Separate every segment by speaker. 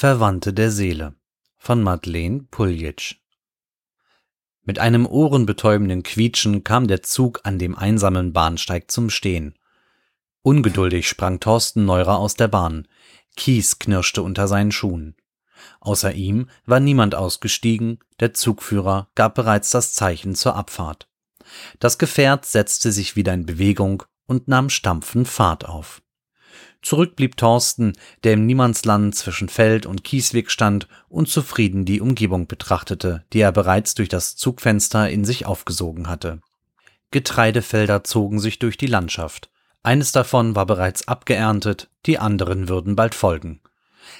Speaker 1: Verwandte der Seele von Madeleine Puljitsch Mit einem ohrenbetäubenden Quietschen kam der Zug an dem einsamen Bahnsteig zum Stehen. Ungeduldig sprang Thorsten Neurer aus der Bahn. Kies knirschte unter seinen Schuhen. Außer ihm war niemand ausgestiegen, der Zugführer gab bereits das Zeichen zur Abfahrt. Das Gefährt setzte sich wieder in Bewegung und nahm stampfend Fahrt auf. Zurück blieb Thorsten, der im Niemandsland zwischen Feld und Kiesweg stand und zufrieden die Umgebung betrachtete, die er bereits durch das Zugfenster in sich aufgesogen hatte. Getreidefelder zogen sich durch die Landschaft. Eines davon war bereits abgeerntet, die anderen würden bald folgen.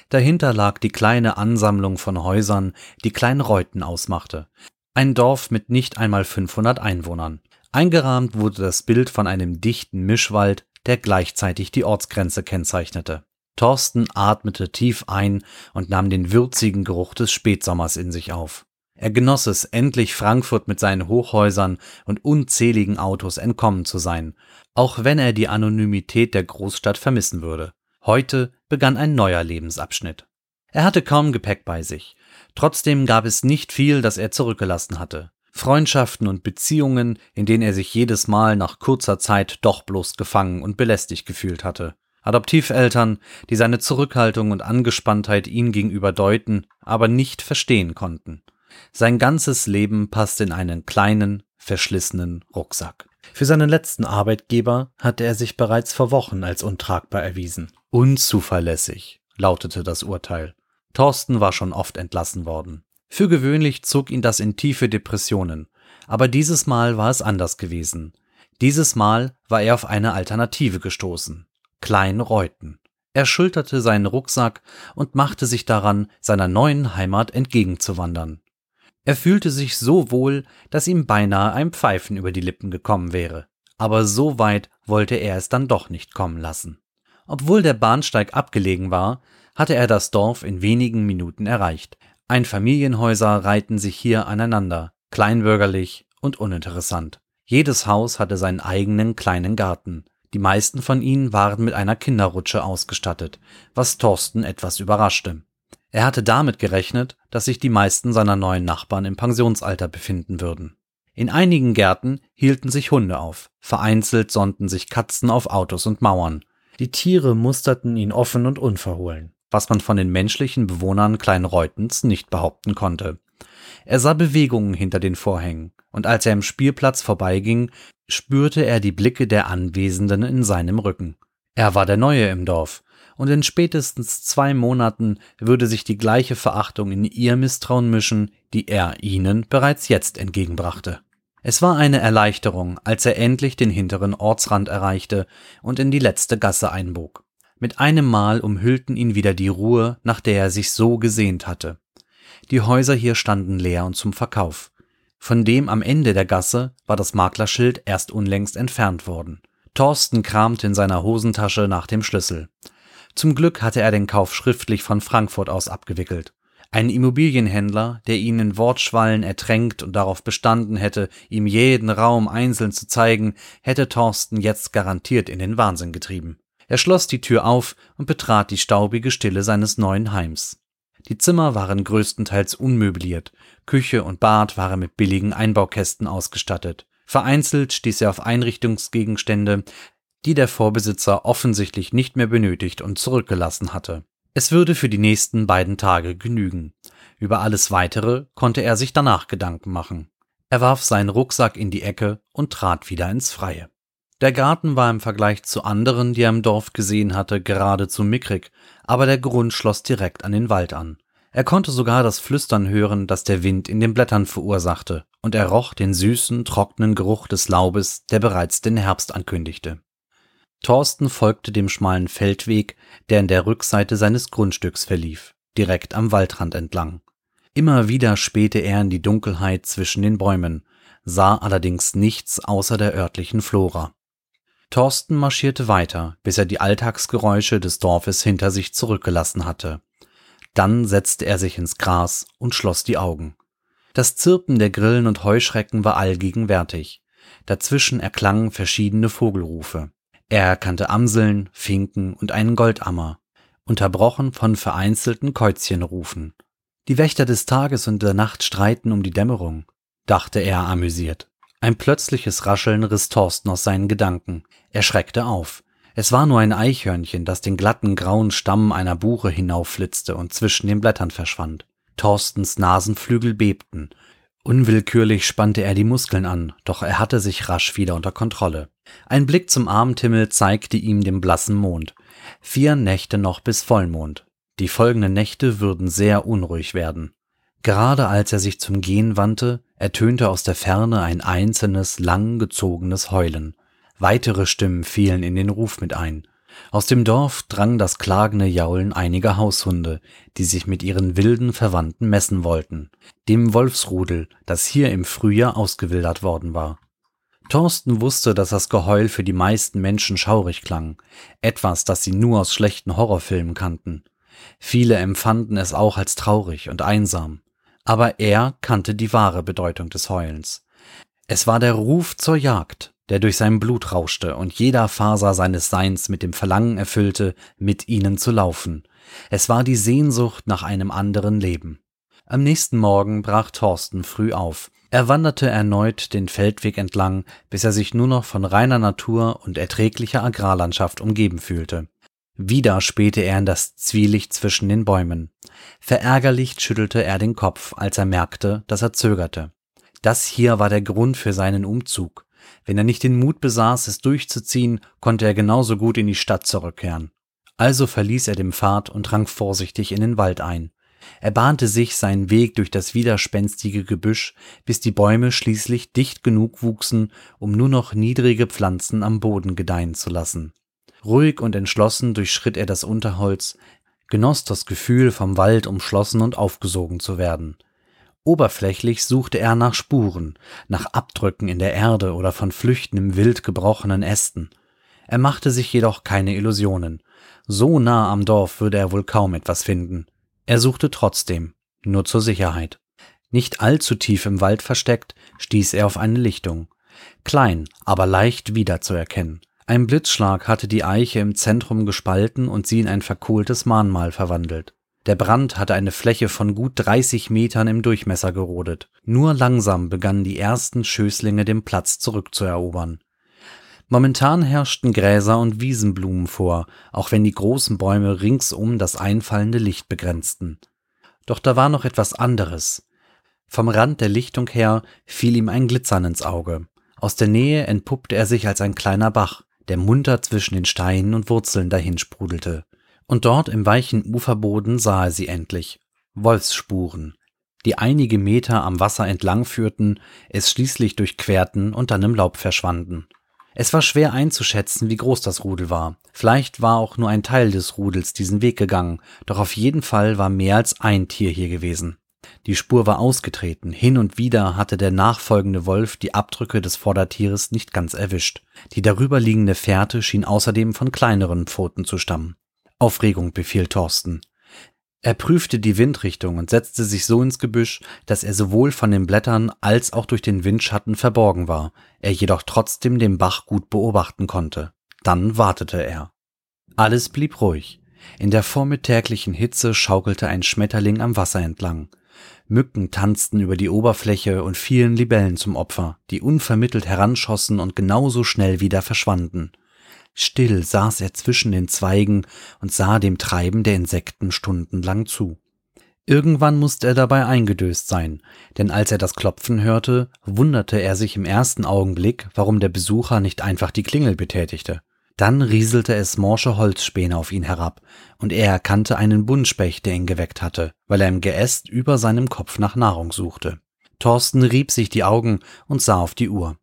Speaker 1: Dahinter lag die kleine Ansammlung von Häusern, die Kleinreuten ausmachte. Ein Dorf mit nicht einmal 500 Einwohnern. Eingerahmt wurde das Bild von einem dichten Mischwald, der gleichzeitig die Ortsgrenze kennzeichnete. Thorsten atmete tief ein und nahm den würzigen Geruch des Spätsommers in sich auf. Er genoss es, endlich Frankfurt mit seinen Hochhäusern und unzähligen Autos entkommen zu sein, auch wenn er die Anonymität der Großstadt vermissen würde. Heute begann ein neuer Lebensabschnitt. Er hatte kaum Gepäck bei sich. Trotzdem gab es nicht viel, das er zurückgelassen hatte. Freundschaften und Beziehungen, in denen er sich jedes Mal nach kurzer Zeit doch bloß gefangen und belästigt gefühlt hatte. Adoptiveltern, die seine Zurückhaltung und Angespanntheit ihm gegenüber deuten, aber nicht verstehen konnten. Sein ganzes Leben passte in einen kleinen, verschlissenen Rucksack. Für seinen letzten Arbeitgeber hatte er sich bereits vor Wochen als untragbar erwiesen. Unzuverlässig, lautete das Urteil. Thorsten war schon oft entlassen worden. Für gewöhnlich zog ihn das in tiefe Depressionen, aber dieses Mal war es anders gewesen. Dieses Mal war er auf eine Alternative gestoßen. Klein Reuten. Er schulterte seinen Rucksack und machte sich daran, seiner neuen Heimat entgegenzuwandern. Er fühlte sich so wohl, dass ihm beinahe ein Pfeifen über die Lippen gekommen wäre. Aber so weit wollte er es dann doch nicht kommen lassen. Obwohl der Bahnsteig abgelegen war, hatte er das Dorf in wenigen Minuten erreicht. Einfamilienhäuser reihten sich hier aneinander, kleinbürgerlich und uninteressant. Jedes Haus hatte seinen eigenen kleinen Garten. Die meisten von ihnen waren mit einer Kinderrutsche ausgestattet, was Thorsten etwas überraschte. Er hatte damit gerechnet, dass sich die meisten seiner neuen Nachbarn im Pensionsalter befinden würden. In einigen Gärten hielten sich Hunde auf, vereinzelt sonnten sich Katzen auf Autos und Mauern. Die Tiere musterten ihn offen und unverhohlen was man von den menschlichen Bewohnern Kleinreutens nicht behaupten konnte. Er sah Bewegungen hinter den Vorhängen, und als er im Spielplatz vorbeiging, spürte er die Blicke der Anwesenden in seinem Rücken. Er war der Neue im Dorf, und in spätestens zwei Monaten würde sich die gleiche Verachtung in ihr Misstrauen mischen, die er ihnen bereits jetzt entgegenbrachte. Es war eine Erleichterung, als er endlich den hinteren Ortsrand erreichte und in die letzte Gasse einbog. Mit einem Mal umhüllten ihn wieder die Ruhe, nach der er sich so gesehnt hatte. Die Häuser hier standen leer und zum Verkauf. Von dem am Ende der Gasse war das Maklerschild erst unlängst entfernt worden. Thorsten kramte in seiner Hosentasche nach dem Schlüssel. Zum Glück hatte er den Kauf schriftlich von Frankfurt aus abgewickelt. Ein Immobilienhändler, der ihn in Wortschwallen ertränkt und darauf bestanden hätte, ihm jeden Raum einzeln zu zeigen, hätte Thorsten jetzt garantiert in den Wahnsinn getrieben. Er schloss die Tür auf und betrat die staubige Stille seines neuen Heims. Die Zimmer waren größtenteils unmöbliert, Küche und Bad waren mit billigen Einbaukästen ausgestattet. Vereinzelt stieß er auf Einrichtungsgegenstände, die der Vorbesitzer offensichtlich nicht mehr benötigt und zurückgelassen hatte. Es würde für die nächsten beiden Tage genügen. Über alles weitere konnte er sich danach Gedanken machen. Er warf seinen Rucksack in die Ecke und trat wieder ins Freie. Der Garten war im Vergleich zu anderen, die er im Dorf gesehen hatte, geradezu mickrig, aber der Grund schloss direkt an den Wald an. Er konnte sogar das Flüstern hören, das der Wind in den Blättern verursachte, und er roch den süßen, trockenen Geruch des Laubes, der bereits den Herbst ankündigte. Thorsten folgte dem schmalen Feldweg, der in der Rückseite seines Grundstücks verlief, direkt am Waldrand entlang. Immer wieder spähte er in die Dunkelheit zwischen den Bäumen, sah allerdings nichts außer der örtlichen Flora. Thorsten marschierte weiter, bis er die Alltagsgeräusche des Dorfes hinter sich zurückgelassen hatte. Dann setzte er sich ins Gras und schloss die Augen. Das Zirpen der Grillen und Heuschrecken war allgegenwärtig. Dazwischen erklangen verschiedene Vogelrufe. Er erkannte Amseln, Finken und einen Goldammer. unterbrochen von vereinzelten Käuzchenrufen. Die Wächter des Tages und der Nacht streiten um die Dämmerung, dachte er amüsiert. Ein plötzliches Rascheln riss Thorsten aus seinen Gedanken. Er schreckte auf. Es war nur ein Eichhörnchen, das den glatten grauen Stamm einer Buche hinaufflitzte und zwischen den Blättern verschwand. Thorstens Nasenflügel bebten. Unwillkürlich spannte er die Muskeln an, doch er hatte sich rasch wieder unter Kontrolle. Ein Blick zum Abendhimmel zeigte ihm den blassen Mond. Vier Nächte noch bis Vollmond. Die folgenden Nächte würden sehr unruhig werden. Gerade als er sich zum Gehen wandte, ertönte aus der Ferne ein einzelnes, lang gezogenes Heulen. Weitere Stimmen fielen in den Ruf mit ein. Aus dem Dorf drang das klagende Jaulen einiger Haushunde, die sich mit ihren wilden Verwandten messen wollten, dem Wolfsrudel, das hier im Frühjahr ausgewildert worden war. Thorsten wusste, dass das Geheul für die meisten Menschen schaurig klang, etwas, das sie nur aus schlechten Horrorfilmen kannten. Viele empfanden es auch als traurig und einsam aber er kannte die wahre Bedeutung des Heulens. Es war der Ruf zur Jagd, der durch sein Blut rauschte und jeder Faser seines Seins mit dem Verlangen erfüllte, mit ihnen zu laufen. Es war die Sehnsucht nach einem anderen Leben. Am nächsten Morgen brach Thorsten früh auf. Er wanderte erneut den Feldweg entlang, bis er sich nur noch von reiner Natur und erträglicher Agrarlandschaft umgeben fühlte. Wieder spähte er in das Zwielicht zwischen den Bäumen. Verärgerlich schüttelte er den Kopf, als er merkte, dass er zögerte. Das hier war der Grund für seinen Umzug. Wenn er nicht den Mut besaß, es durchzuziehen, konnte er genauso gut in die Stadt zurückkehren. Also verließ er den Pfad und drang vorsichtig in den Wald ein. Er bahnte sich seinen Weg durch das widerspenstige Gebüsch, bis die Bäume schließlich dicht genug wuchsen, um nur noch niedrige Pflanzen am Boden gedeihen zu lassen. Ruhig und entschlossen durchschritt er das Unterholz, genoss das Gefühl, vom Wald umschlossen und aufgesogen zu werden. Oberflächlich suchte er nach Spuren, nach Abdrücken in der Erde oder von Flüchten im wild gebrochenen Ästen. Er machte sich jedoch keine Illusionen. So nah am Dorf würde er wohl kaum etwas finden. Er suchte trotzdem, nur zur Sicherheit. Nicht allzu tief im Wald versteckt, stieß er auf eine Lichtung. Klein, aber leicht wiederzuerkennen. Ein Blitzschlag hatte die Eiche im Zentrum gespalten und sie in ein verkohltes Mahnmal verwandelt. Der Brand hatte eine Fläche von gut 30 Metern im Durchmesser gerodet. Nur langsam begannen die ersten Schößlinge den Platz zurückzuerobern. Momentan herrschten Gräser und Wiesenblumen vor, auch wenn die großen Bäume ringsum das einfallende Licht begrenzten. Doch da war noch etwas anderes. Vom Rand der Lichtung her fiel ihm ein Glitzern ins Auge. Aus der Nähe entpuppte er sich als ein kleiner Bach, der munter zwischen den Steinen und Wurzeln dahinsprudelte. Und dort im weichen Uferboden sah er sie endlich. Wolfsspuren, die einige Meter am Wasser entlang führten, es schließlich durchquerten und dann im Laub verschwanden. Es war schwer einzuschätzen, wie groß das Rudel war. Vielleicht war auch nur ein Teil des Rudels diesen Weg gegangen, doch auf jeden Fall war mehr als ein Tier hier gewesen. Die Spur war ausgetreten, hin und wieder hatte der nachfolgende Wolf die Abdrücke des Vordertieres nicht ganz erwischt. Die darüberliegende Fährte schien außerdem von kleineren Pfoten zu stammen. Aufregung befiel Thorsten. Er prüfte die Windrichtung und setzte sich so ins Gebüsch, dass er sowohl von den Blättern als auch durch den Windschatten verborgen war, er jedoch trotzdem den Bach gut beobachten konnte. Dann wartete er. Alles blieb ruhig. In der vormittäglichen Hitze schaukelte ein Schmetterling am Wasser entlang. Mücken tanzten über die Oberfläche und fielen Libellen zum Opfer, die unvermittelt heranschossen und genauso schnell wieder verschwanden. Still saß er zwischen den Zweigen und sah dem Treiben der Insekten stundenlang zu. Irgendwann musste er dabei eingedöst sein, denn als er das Klopfen hörte, wunderte er sich im ersten Augenblick, warum der Besucher nicht einfach die Klingel betätigte. Dann rieselte es morsche Holzspäne auf ihn herab, und er erkannte einen Buntspecht, der ihn geweckt hatte, weil er im Geäst über seinem Kopf nach Nahrung suchte. Thorsten rieb sich die Augen und sah auf die Uhr.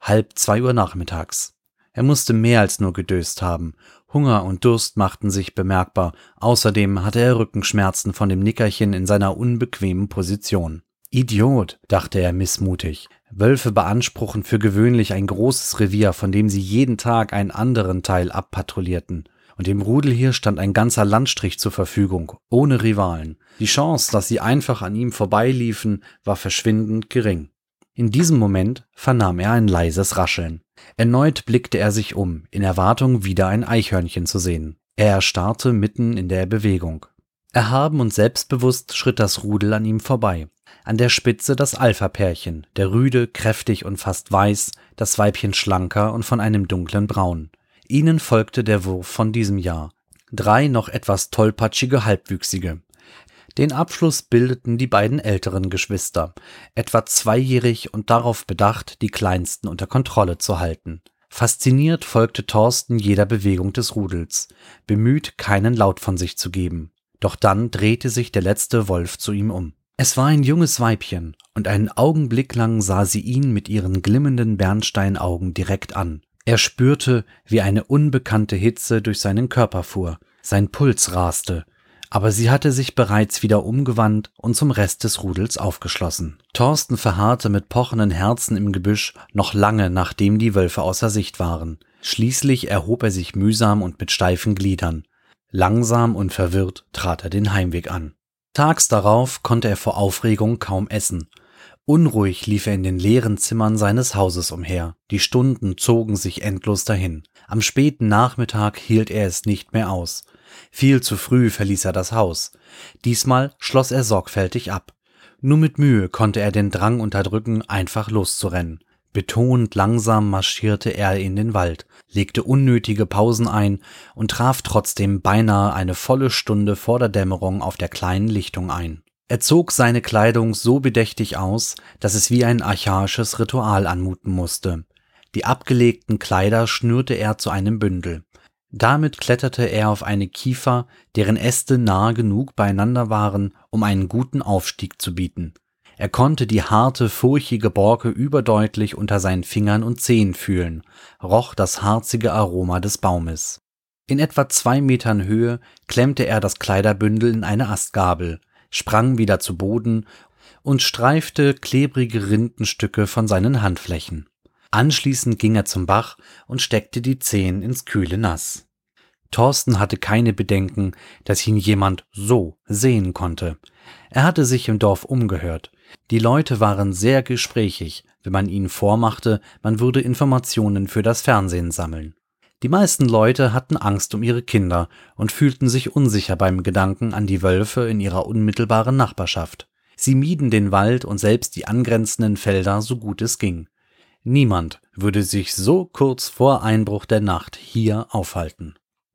Speaker 1: Halb zwei Uhr nachmittags. Er musste mehr als nur gedöst haben. Hunger und Durst machten sich bemerkbar. Außerdem hatte er Rückenschmerzen von dem Nickerchen in seiner unbequemen Position. Idiot, dachte er missmutig. Wölfe beanspruchen für gewöhnlich ein großes Revier, von dem sie jeden Tag einen anderen Teil abpatrouillierten. Und dem Rudel hier stand ein ganzer Landstrich zur Verfügung, ohne Rivalen. Die Chance, dass sie einfach an ihm vorbeiliefen, war verschwindend gering. In diesem Moment vernahm er ein leises Rascheln. Erneut blickte er sich um, in Erwartung, wieder ein Eichhörnchen zu sehen. Er erstarrte mitten in der Bewegung. Erhaben und selbstbewusst schritt das Rudel an ihm vorbei. An der Spitze das Alpha-Pärchen, der Rüde, kräftig und fast weiß, das Weibchen schlanker und von einem dunklen Braun. Ihnen folgte der Wurf von diesem Jahr. Drei noch etwas tollpatschige Halbwüchsige. Den Abschluss bildeten die beiden älteren Geschwister, etwa zweijährig und darauf bedacht, die Kleinsten unter Kontrolle zu halten. Fasziniert folgte Thorsten jeder Bewegung des Rudels, bemüht, keinen Laut von sich zu geben. Doch dann drehte sich der letzte Wolf zu ihm um. Es war ein junges Weibchen, und einen Augenblick lang sah sie ihn mit ihren glimmenden Bernsteinaugen direkt an. Er spürte, wie eine unbekannte Hitze durch seinen Körper fuhr, sein Puls raste, aber sie hatte sich bereits wieder umgewandt und zum Rest des Rudels aufgeschlossen. Thorsten verharrte mit pochenden Herzen im Gebüsch noch lange, nachdem die Wölfe außer Sicht waren. Schließlich erhob er sich mühsam und mit steifen Gliedern. Langsam und verwirrt trat er den Heimweg an. Tags darauf konnte er vor Aufregung kaum essen. Unruhig lief er in den leeren Zimmern seines Hauses umher. Die Stunden zogen sich endlos dahin. Am späten Nachmittag hielt er es nicht mehr aus. Viel zu früh verließ er das Haus. Diesmal schloss er sorgfältig ab. Nur mit Mühe konnte er den Drang unterdrücken, einfach loszurennen. Betont langsam marschierte er in den Wald, legte unnötige Pausen ein und traf trotzdem beinahe eine volle Stunde vor der Dämmerung auf der kleinen Lichtung ein. Er zog seine Kleidung so bedächtig aus, dass es wie ein archaisches Ritual anmuten musste. Die abgelegten Kleider schnürte er zu einem Bündel. Damit kletterte er auf eine Kiefer, deren Äste nahe genug beieinander waren, um einen guten Aufstieg zu bieten. Er konnte die harte, furchige Borke überdeutlich unter seinen Fingern und Zehen fühlen, roch das harzige Aroma des Baumes. In etwa zwei Metern Höhe klemmte er das Kleiderbündel in eine Astgabel, sprang wieder zu Boden und streifte klebrige Rindenstücke von seinen Handflächen. Anschließend ging er zum Bach und steckte die Zehen ins kühle Nass. Thorsten hatte keine Bedenken, dass ihn jemand so sehen konnte. Er hatte sich im Dorf umgehört. Die Leute waren sehr gesprächig, wenn man ihnen vormachte, man würde Informationen für das Fernsehen sammeln. Die meisten Leute hatten Angst um ihre Kinder und fühlten sich unsicher beim Gedanken an die Wölfe in ihrer unmittelbaren Nachbarschaft. Sie mieden den Wald und selbst die angrenzenden Felder so gut es ging. Niemand würde sich so kurz vor Einbruch der Nacht hier aufhalten.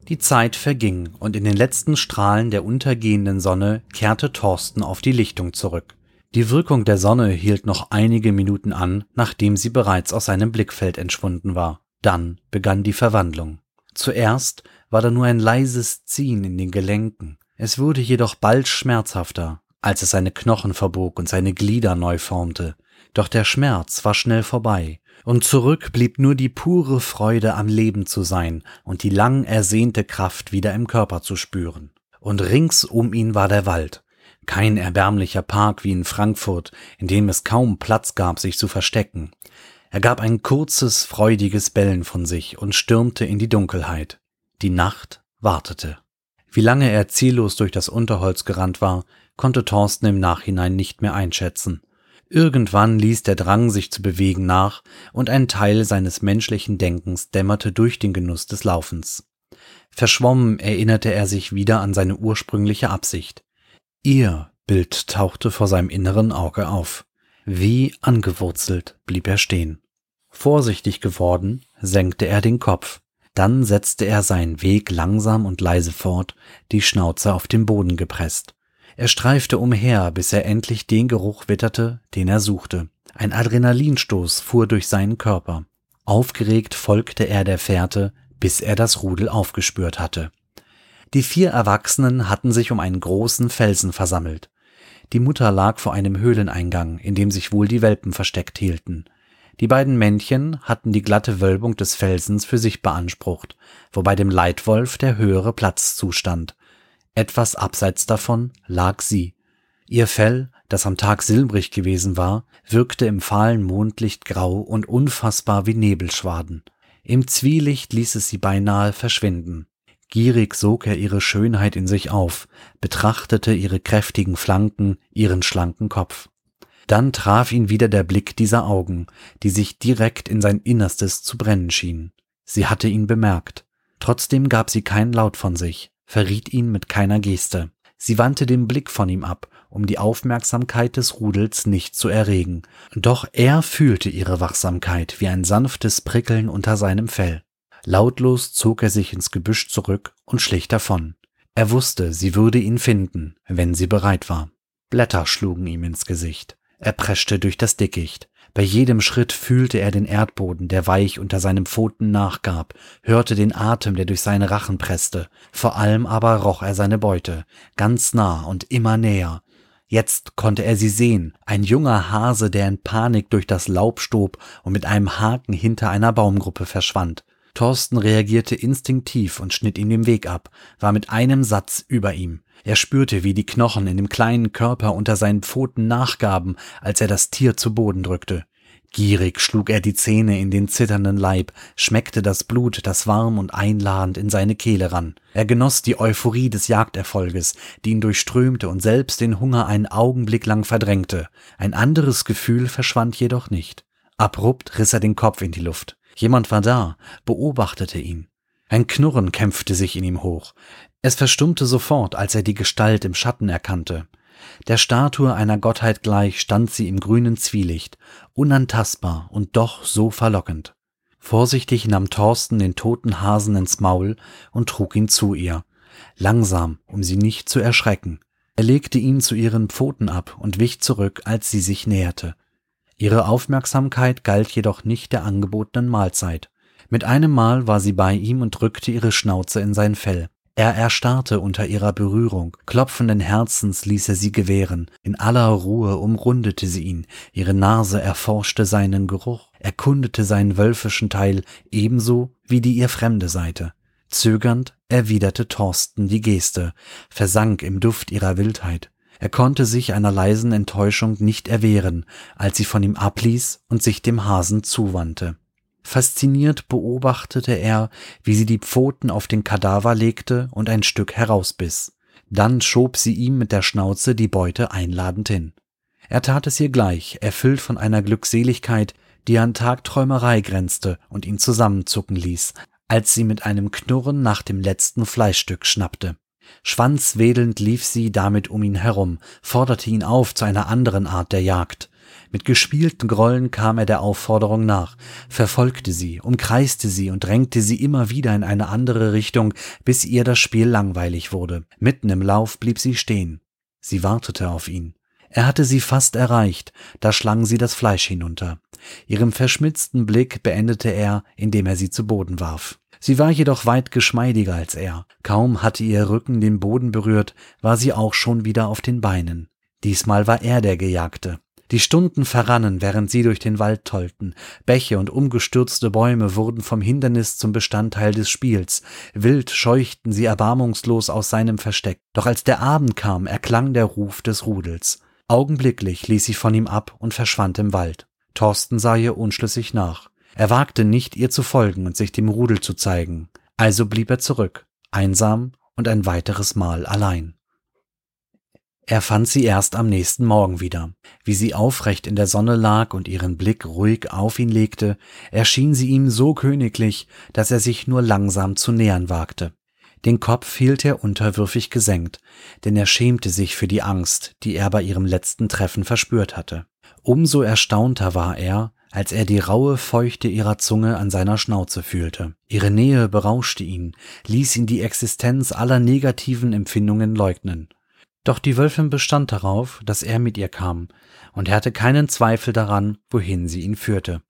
Speaker 1: Die Zeit verging und in den letzten Strahlen der untergehenden Sonne kehrte Thorsten auf die Lichtung zurück. Die Wirkung der Sonne hielt noch einige Minuten an, nachdem sie bereits aus seinem Blickfeld entschwunden war. Dann begann die Verwandlung. Zuerst war da nur ein leises Ziehen in den Gelenken. Es wurde jedoch bald schmerzhafter, als es seine Knochen verbog und seine Glieder neu formte. Doch der Schmerz war schnell vorbei, und zurück blieb nur die pure Freude am Leben zu sein und die lang ersehnte Kraft wieder im Körper zu spüren. Und rings um ihn war der Wald, kein erbärmlicher Park wie in Frankfurt, in dem es kaum Platz gab, sich zu verstecken. Er gab ein kurzes, freudiges Bellen von sich und stürmte in die Dunkelheit. Die Nacht wartete. Wie lange er ziellos durch das Unterholz gerannt war, konnte Thorsten im Nachhinein nicht mehr einschätzen. Irgendwann ließ der Drang, sich zu bewegen, nach, und ein Teil seines menschlichen Denkens dämmerte durch den Genuss des Laufens. Verschwommen erinnerte er sich wieder an seine ursprüngliche Absicht. Ihr Bild tauchte vor seinem inneren Auge auf. Wie angewurzelt blieb er stehen. Vorsichtig geworden, senkte er den Kopf. Dann setzte er seinen Weg langsam und leise fort, die Schnauze auf den Boden gepresst. Er streifte umher, bis er endlich den Geruch witterte, den er suchte. Ein Adrenalinstoß fuhr durch seinen Körper. Aufgeregt folgte er der Fährte, bis er das Rudel aufgespürt hatte. Die vier Erwachsenen hatten sich um einen großen Felsen versammelt. Die Mutter lag vor einem Höhleneingang, in dem sich wohl die Welpen versteckt hielten. Die beiden Männchen hatten die glatte Wölbung des Felsens für sich beansprucht, wobei dem Leitwolf der höhere Platz zustand. Etwas abseits davon lag sie. Ihr Fell, das am Tag silbrig gewesen war, wirkte im fahlen Mondlicht grau und unfassbar wie Nebelschwaden. Im Zwielicht ließ es sie beinahe verschwinden. Gierig sog er ihre Schönheit in sich auf, betrachtete ihre kräftigen Flanken, ihren schlanken Kopf. Dann traf ihn wieder der Blick dieser Augen, die sich direkt in sein Innerstes zu brennen schienen. Sie hatte ihn bemerkt. Trotzdem gab sie keinen Laut von sich, verriet ihn mit keiner Geste. Sie wandte den Blick von ihm ab, um die Aufmerksamkeit des Rudels nicht zu erregen. Doch er fühlte ihre Wachsamkeit wie ein sanftes Prickeln unter seinem Fell. Lautlos zog er sich ins Gebüsch zurück und schlich davon. Er wusste, sie würde ihn finden, wenn sie bereit war. Blätter schlugen ihm ins Gesicht. Er preschte durch das Dickicht. Bei jedem Schritt fühlte er den Erdboden, der weich unter seinen Pfoten nachgab, hörte den Atem, der durch seine Rachen presste, vor allem aber roch er seine Beute, ganz nah und immer näher. Jetzt konnte er sie sehen, ein junger Hase, der in Panik durch das Laub stob und mit einem Haken hinter einer Baumgruppe verschwand. Thorsten reagierte instinktiv und schnitt ihm den Weg ab, war mit einem Satz über ihm. Er spürte, wie die Knochen in dem kleinen Körper unter seinen Pfoten nachgaben, als er das Tier zu Boden drückte. Gierig schlug er die Zähne in den zitternden Leib, schmeckte das Blut, das warm und einladend in seine Kehle rann. Er genoss die Euphorie des Jagderfolges, die ihn durchströmte und selbst den Hunger einen Augenblick lang verdrängte. Ein anderes Gefühl verschwand jedoch nicht. Abrupt riss er den Kopf in die Luft. Jemand war da, beobachtete ihn. Ein Knurren kämpfte sich in ihm hoch. Es verstummte sofort, als er die Gestalt im Schatten erkannte. Der Statue einer Gottheit gleich stand sie im grünen Zwielicht, unantastbar und doch so verlockend. Vorsichtig nahm Thorsten den toten Hasen ins Maul und trug ihn zu ihr, langsam, um sie nicht zu erschrecken. Er legte ihn zu ihren Pfoten ab und wich zurück, als sie sich näherte. Ihre Aufmerksamkeit galt jedoch nicht der angebotenen Mahlzeit. Mit einem Mal war sie bei ihm und drückte ihre Schnauze in sein Fell. Er erstarrte unter ihrer Berührung, klopfenden Herzens ließ er sie gewähren, in aller Ruhe umrundete sie ihn, ihre Nase erforschte seinen Geruch, erkundete seinen wölfischen Teil ebenso wie die ihr fremde Seite. Zögernd erwiderte Thorsten die Geste, versank im Duft ihrer Wildheit. Er konnte sich einer leisen Enttäuschung nicht erwehren, als sie von ihm abließ und sich dem Hasen zuwandte. Fasziniert beobachtete er, wie sie die Pfoten auf den Kadaver legte und ein Stück herausbiss. Dann schob sie ihm mit der Schnauze die Beute einladend hin. Er tat es ihr gleich, erfüllt von einer Glückseligkeit, die an Tagträumerei grenzte und ihn zusammenzucken ließ, als sie mit einem Knurren nach dem letzten Fleischstück schnappte. Schwanzwedelnd lief sie damit um ihn herum, forderte ihn auf zu einer anderen Art der Jagd. Mit gespielten Grollen kam er der Aufforderung nach, verfolgte sie, umkreiste sie und drängte sie immer wieder in eine andere Richtung, bis ihr das Spiel langweilig wurde. Mitten im Lauf blieb sie stehen. Sie wartete auf ihn. Er hatte sie fast erreicht, da schlang sie das Fleisch hinunter. Ihrem verschmitzten Blick beendete er, indem er sie zu Boden warf. Sie war jedoch weit geschmeidiger als er. Kaum hatte ihr Rücken den Boden berührt, war sie auch schon wieder auf den Beinen. Diesmal war er der Gejagte. Die Stunden verrannen, während sie durch den Wald tollten. Bäche und umgestürzte Bäume wurden vom Hindernis zum Bestandteil des Spiels. Wild scheuchten sie erbarmungslos aus seinem Versteck. Doch als der Abend kam, erklang der Ruf des Rudels. Augenblicklich ließ sie von ihm ab und verschwand im Wald. Thorsten sah ihr unschlüssig nach. Er wagte nicht, ihr zu folgen und sich dem Rudel zu zeigen. Also blieb er zurück, einsam und ein weiteres Mal allein. Er fand sie erst am nächsten Morgen wieder. Wie sie aufrecht in der Sonne lag und ihren Blick ruhig auf ihn legte, erschien sie ihm so königlich, dass er sich nur langsam zu nähern wagte. Den Kopf hielt er unterwürfig gesenkt, denn er schämte sich für die Angst, die er bei ihrem letzten Treffen verspürt hatte. Umso erstaunter war er, als er die raue Feuchte ihrer Zunge an seiner Schnauze fühlte. Ihre Nähe berauschte ihn, ließ ihn die Existenz aller negativen Empfindungen leugnen. Doch die Wölfin bestand darauf, dass er mit ihr kam, und er hatte keinen Zweifel daran, wohin sie ihn führte.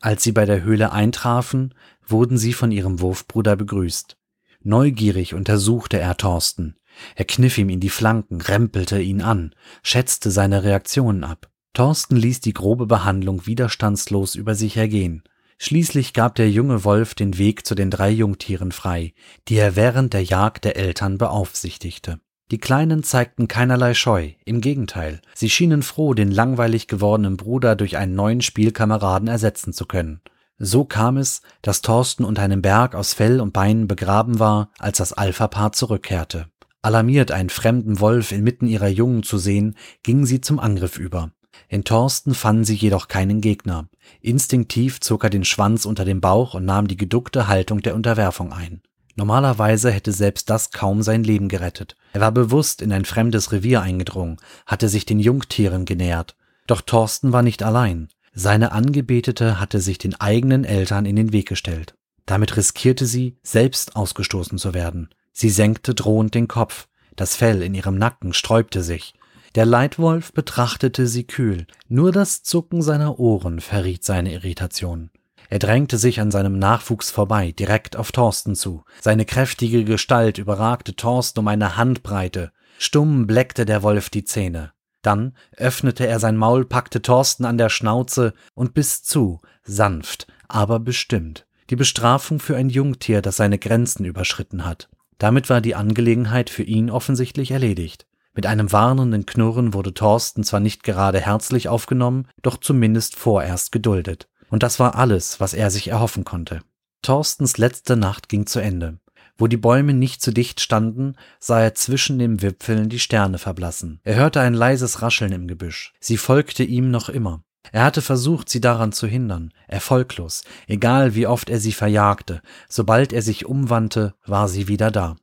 Speaker 1: Als sie bei der Höhle eintrafen, wurden sie von ihrem Wurfbruder begrüßt. Neugierig untersuchte er Thorsten. Er kniff ihm in die Flanken, rempelte ihn an, schätzte seine Reaktionen ab. Thorsten ließ die grobe Behandlung widerstandslos über sich ergehen. Schließlich gab der junge Wolf den Weg zu den drei Jungtieren frei, die er während der Jagd der Eltern beaufsichtigte. Die Kleinen zeigten keinerlei Scheu, im Gegenteil, sie schienen froh, den langweilig gewordenen Bruder durch einen neuen Spielkameraden ersetzen zu können. So kam es, dass Thorsten unter einem Berg aus Fell und Beinen begraben war, als das Alpha-Paar zurückkehrte. Alarmiert, einen fremden Wolf inmitten ihrer Jungen zu sehen, gingen sie zum Angriff über. In Thorsten fanden sie jedoch keinen Gegner. Instinktiv zog er den Schwanz unter den Bauch und nahm die geduckte Haltung der Unterwerfung ein. Normalerweise hätte selbst das kaum sein Leben gerettet. Er war bewusst in ein fremdes Revier eingedrungen, hatte sich den Jungtieren genähert. Doch Thorsten war nicht allein. Seine Angebetete hatte sich den eigenen Eltern in den Weg gestellt. Damit riskierte sie, selbst ausgestoßen zu werden. Sie senkte drohend den Kopf. Das Fell in ihrem Nacken sträubte sich. Der Leitwolf betrachtete sie kühl. Nur das Zucken seiner Ohren verriet seine Irritation. Er drängte sich an seinem Nachwuchs vorbei, direkt auf Thorsten zu. Seine kräftige Gestalt überragte Thorsten um eine Handbreite. Stumm bleckte der Wolf die Zähne. Dann öffnete er sein Maul, packte Thorsten an der Schnauze und biss zu, sanft, aber bestimmt. Die Bestrafung für ein Jungtier, das seine Grenzen überschritten hat. Damit war die Angelegenheit für ihn offensichtlich erledigt. Mit einem warnenden Knurren wurde Thorsten zwar nicht gerade herzlich aufgenommen, doch zumindest vorerst geduldet. Und das war alles, was er sich erhoffen konnte. Thorstens letzte Nacht ging zu Ende. Wo die Bäume nicht zu dicht standen, sah er zwischen den Wipfeln die Sterne verblassen. Er hörte ein leises Rascheln im Gebüsch. Sie folgte ihm noch immer. Er hatte versucht, sie daran zu hindern, erfolglos, egal wie oft er sie verjagte, sobald er sich umwandte, war sie wieder da.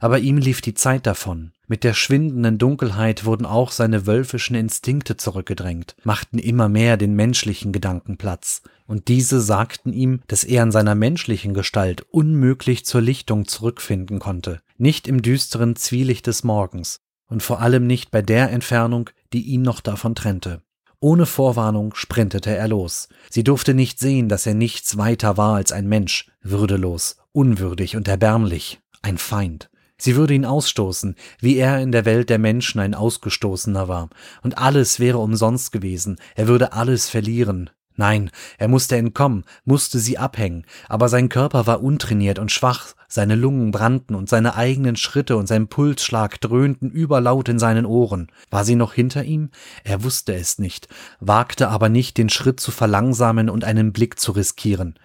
Speaker 1: Aber ihm lief die Zeit davon. Mit der schwindenden Dunkelheit wurden auch seine wölfischen Instinkte zurückgedrängt, machten immer mehr den menschlichen Gedanken Platz, und diese sagten ihm, dass er in seiner menschlichen Gestalt unmöglich zur Lichtung zurückfinden konnte, nicht im düsteren Zwielicht des Morgens, und vor allem nicht bei der Entfernung, die ihn noch davon trennte. Ohne Vorwarnung sprintete er los. Sie durfte nicht sehen, dass er nichts weiter war als ein Mensch, würdelos, unwürdig und erbärmlich, ein Feind. Sie würde ihn ausstoßen, wie er in der Welt der Menschen ein Ausgestoßener war, und alles wäre umsonst gewesen, er würde alles verlieren. Nein, er musste entkommen, musste sie abhängen, aber sein Körper war untrainiert und schwach, seine Lungen brannten und seine eigenen Schritte und sein Pulsschlag dröhnten überlaut in seinen Ohren. War sie noch hinter ihm? Er wusste es nicht, wagte aber nicht, den Schritt zu verlangsamen und einen Blick zu riskieren.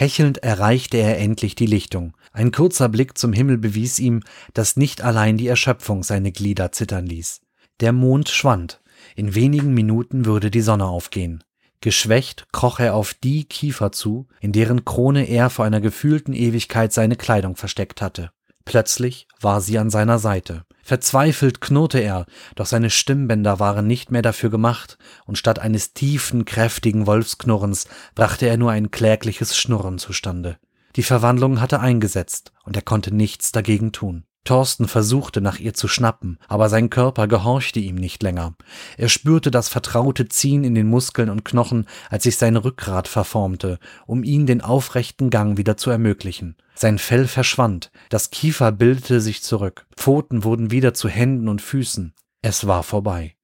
Speaker 1: Hechelnd erreichte er endlich die Lichtung. Ein kurzer Blick zum Himmel bewies ihm, dass nicht allein die Erschöpfung seine Glieder zittern ließ. Der Mond schwand. In wenigen Minuten würde die Sonne aufgehen. Geschwächt kroch er auf die Kiefer zu, in deren Krone er vor einer gefühlten Ewigkeit seine Kleidung versteckt hatte. Plötzlich war sie an seiner Seite. Verzweifelt knurrte er, doch seine Stimmbänder waren nicht mehr dafür gemacht, und statt eines tiefen, kräftigen Wolfsknurrens brachte er nur ein klägliches Schnurren zustande. Die Verwandlung hatte eingesetzt, und er konnte nichts dagegen tun. Thorsten versuchte nach ihr zu schnappen, aber sein Körper gehorchte ihm nicht länger. Er spürte das vertraute Ziehen in den Muskeln und Knochen, als sich sein Rückgrat verformte, um ihn den aufrechten Gang wieder zu ermöglichen. Sein Fell verschwand, das Kiefer bildete sich zurück, Pfoten wurden wieder zu Händen und Füßen. Es war vorbei.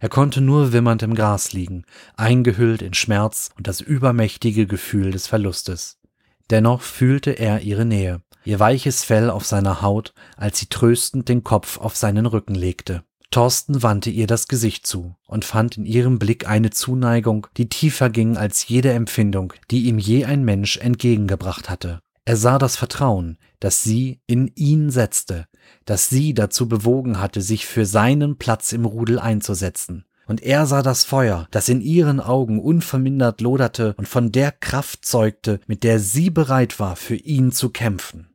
Speaker 1: Er konnte nur wimmernd im Gras liegen, eingehüllt in Schmerz und das übermächtige Gefühl des Verlustes. Dennoch fühlte er ihre Nähe, ihr weiches Fell auf seiner Haut, als sie tröstend den Kopf auf seinen Rücken legte. Thorsten wandte ihr das Gesicht zu und fand in ihrem Blick eine Zuneigung, die tiefer ging als jede Empfindung, die ihm je ein Mensch entgegengebracht hatte. Er sah das Vertrauen, das sie in ihn setzte, das sie dazu bewogen hatte, sich für seinen Platz im Rudel einzusetzen. Und er sah das Feuer, das in ihren Augen unvermindert loderte und von der Kraft zeugte, mit der sie bereit war, für ihn zu kämpfen.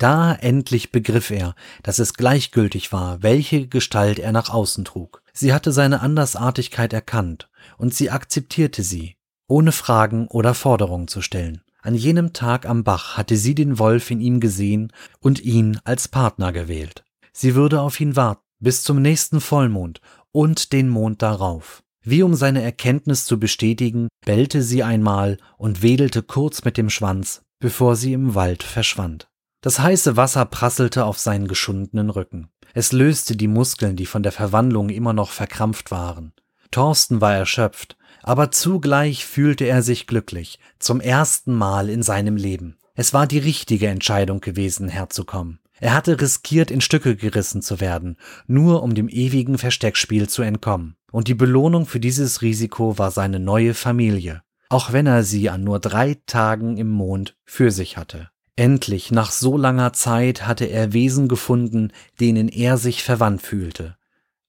Speaker 1: Da endlich begriff er, dass es gleichgültig war, welche Gestalt er nach außen trug. Sie hatte seine Andersartigkeit erkannt, und sie akzeptierte sie, ohne Fragen oder Forderungen zu stellen. An jenem Tag am Bach hatte sie den Wolf in ihm gesehen und ihn als Partner gewählt. Sie würde auf ihn warten, bis zum nächsten Vollmond und den Mond darauf. Wie um seine Erkenntnis zu bestätigen, bellte sie einmal und wedelte kurz mit dem Schwanz, bevor sie im Wald verschwand. Das heiße Wasser prasselte auf seinen geschundenen Rücken. Es löste die Muskeln, die von der Verwandlung immer noch verkrampft waren. Thorsten war erschöpft, aber zugleich fühlte er sich glücklich, zum ersten Mal in seinem Leben. Es war die richtige Entscheidung gewesen, herzukommen. Er hatte riskiert, in Stücke gerissen zu werden, nur um dem ewigen Versteckspiel zu entkommen. Und die Belohnung für dieses Risiko war seine neue Familie, auch wenn er sie an nur drei Tagen im Mond für sich hatte. Endlich, nach so langer Zeit, hatte er Wesen gefunden, denen er sich verwandt fühlte,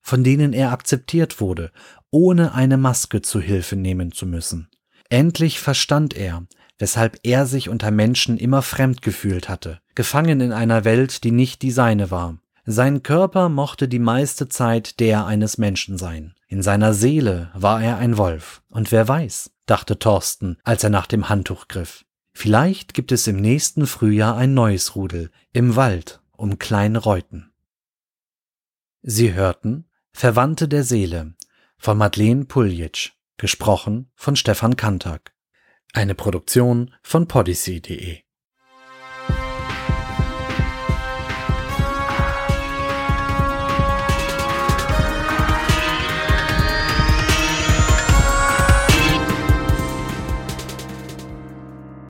Speaker 1: von denen er akzeptiert wurde, ohne eine Maske zu Hilfe nehmen zu müssen. Endlich verstand er, weshalb er sich unter Menschen immer fremd gefühlt hatte, gefangen in einer Welt, die nicht die seine war. Sein Körper mochte die meiste Zeit der eines Menschen sein. In seiner Seele war er ein Wolf. Und wer weiß, dachte Thorsten, als er nach dem Handtuch griff. Vielleicht gibt es im nächsten Frühjahr ein neues Rudel im Wald um kleine Reuten. Sie hörten Verwandte der Seele von Madeleine Puljic, gesprochen von Stefan Kantak. Eine Produktion von podyssey.de